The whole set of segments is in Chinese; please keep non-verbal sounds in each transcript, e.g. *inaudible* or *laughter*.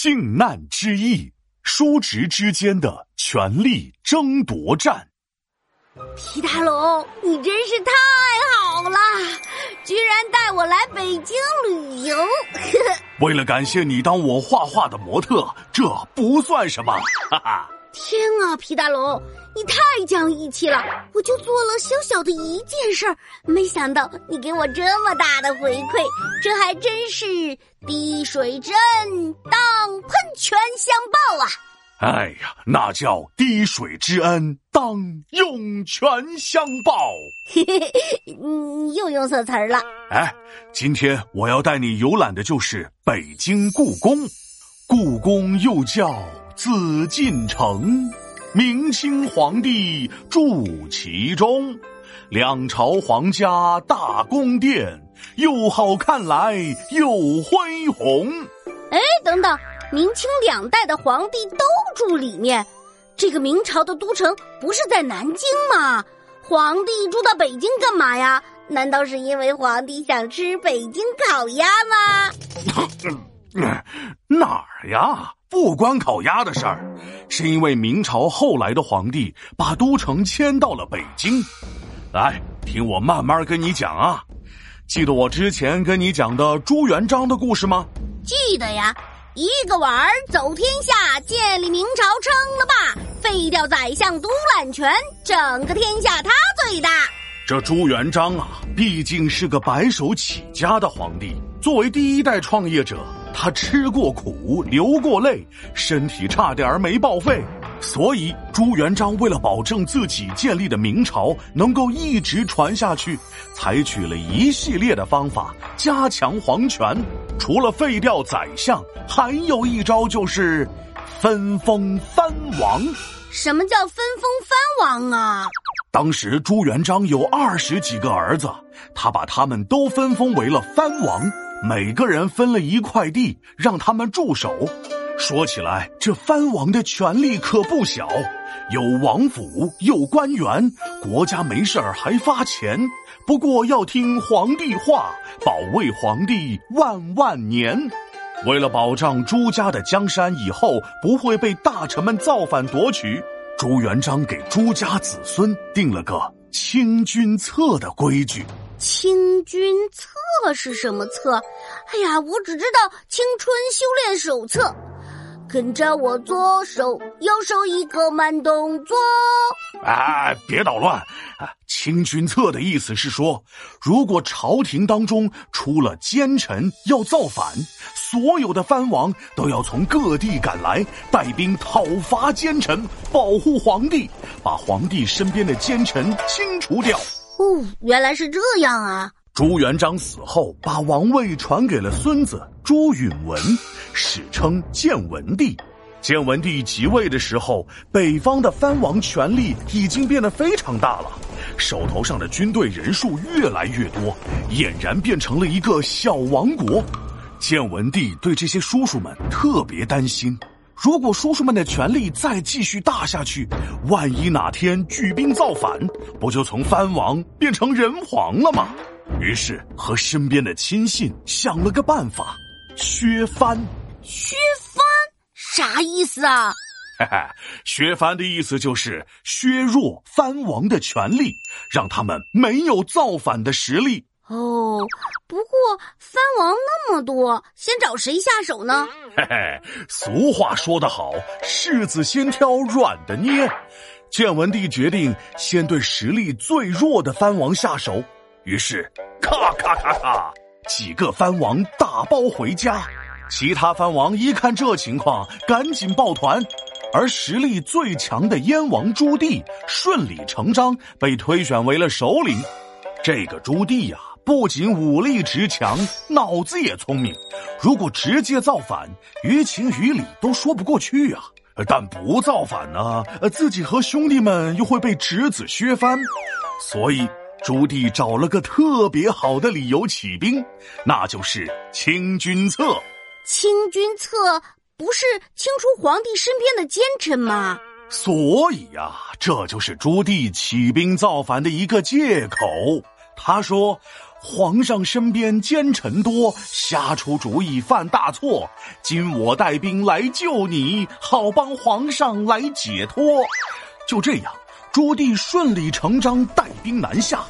靖难之役，叔侄之间的权力争夺战。皮大龙，你真是太好了，居然带我来北京旅游。*laughs* 为了感谢你当我画画的模特，这不算什么。哈哈！天啊，皮大龙，你太讲义气了！我就做了小小的一件事儿，没想到你给我这么大的回馈，这还真是滴水之恩当喷泉相报啊！哎呀，那叫滴水之恩当涌泉相报。嘿嘿嘿，你又用错词儿了。哎，今天我要带你游览的就是北京故宫。故宫又叫紫禁城，明清皇帝住其中，两朝皇家大宫殿，又好看来又恢宏。哎，等等。明清两代的皇帝都住里面，这个明朝的都城不是在南京吗？皇帝住到北京干嘛呀？难道是因为皇帝想吃北京烤鸭吗？*laughs* *laughs* 哪儿呀？不关烤鸭的事儿，是因为明朝后来的皇帝把都城迁到了北京。来，听我慢慢跟你讲啊。记得我之前跟你讲的朱元璋的故事吗？记得呀。一个碗儿走天下，建立明朝称了霸，废掉宰相独揽权，整个天下他最大。这朱元璋啊，毕竟是个白手起家的皇帝，作为第一代创业者，他吃过苦，流过泪，身体差点没报废。所以，朱元璋为了保证自己建立的明朝能够一直传下去，采取了一系列的方法加强皇权。除了废掉宰相，还有一招就是分封藩王。什么叫分封藩王啊？当时朱元璋有二十几个儿子，他把他们都分封为了藩王，每个人分了一块地，让他们驻守。说起来，这藩王的权力可不小，有王府，有官员，国家没事儿还发钱。不过要听皇帝话，保卫皇帝万万年。为了保障朱家的江山以后不会被大臣们造反夺取，朱元璋给朱家子孙定了个清君侧的规矩。清君侧是什么册？哎呀，我只知道《青春修炼手册》。跟着我左手右手一个慢动作。哎，别捣乱！清君侧的意思是说，如果朝廷当中出了奸臣要造反，所有的藩王都要从各地赶来，带兵讨伐奸臣，保护皇帝，把皇帝身边的奸臣清除掉。哦，原来是这样啊！朱元璋死后，把王位传给了孙子朱允文。史称建文帝。建文帝即位的时候，北方的藩王权力已经变得非常大了，手头上的军队人数越来越多，俨然变成了一个小王国。建文帝对这些叔叔们特别担心，如果叔叔们的权力再继续大下去，万一哪天举兵造反，不就从藩王变成人皇了吗？于是和身边的亲信想了个办法，削藩。削藩啥意思啊？嘿嘿，削藩的意思就是削弱藩王的权力，让他们没有造反的实力。哦，不过藩王那么多，先找谁下手呢？嘿嘿，俗话说得好，柿子先挑软的捏。建文帝决定先对实力最弱的藩王下手，于是咔咔咔咔，几个藩王打包回家。其他藩王一看这情况，赶紧抱团，而实力最强的燕王朱棣顺理成章被推选为了首领。这个朱棣呀，不仅武力值强，脑子也聪明。如果直接造反，于情于理都说不过去啊。但不造反呢，自己和兄弟们又会被侄子削藩，所以朱棣找了个特别好的理由起兵，那就是清君侧。清君侧不是清除皇帝身边的奸臣吗？所以呀，这就是朱棣起兵造反的一个借口。他说：“皇上身边奸臣多，瞎出主意犯大错。今我带兵来救你，好帮皇上来解脱。就这样，朱棣顺理成章带兵南下。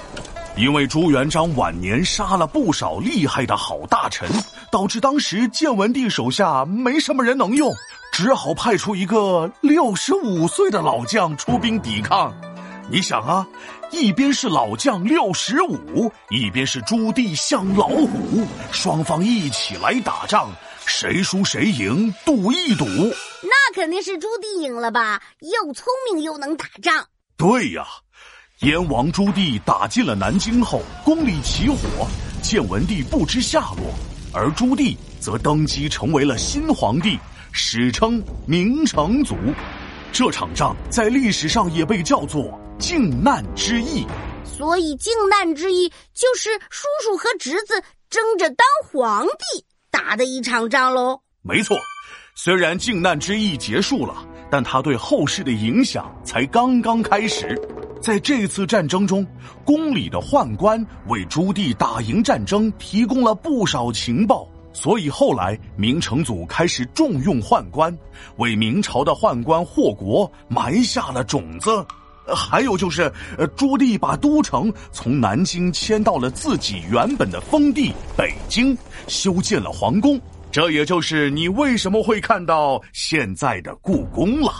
因为朱元璋晚年杀了不少厉害的好大臣，导致当时建文帝手下没什么人能用，只好派出一个六十五岁的老将出兵抵抗。你想啊，一边是老将六十五，一边是朱棣像老虎，双方一起来打仗，谁输谁赢，赌一赌。那肯定是朱棣赢了吧？又聪明又能打仗。对呀。燕王朱棣打进了南京后，宫里起火，建文帝不知下落，而朱棣则登基成为了新皇帝，史称明成祖。这场仗在历史上也被叫做靖难之役。所以，靖难之役就是叔叔和侄子争着当皇帝打的一场仗喽。没错，虽然靖难之役结束了，但他对后世的影响才刚刚开始。在这次战争中，宫里的宦官为朱棣打赢战争提供了不少情报，所以后来明成祖开始重用宦官，为明朝的宦官祸国埋下了种子。还有就是，朱棣把都城从南京迁到了自己原本的封地北京，修建了皇宫，这也就是你为什么会看到现在的故宫了。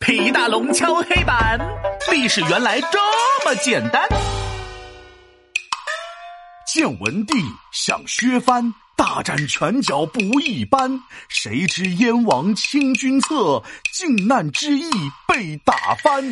皮大龙敲黑板，历史原来这么简单。建文帝向削藩，大展拳脚不一般。谁知燕王清君侧，靖难之役被打翻。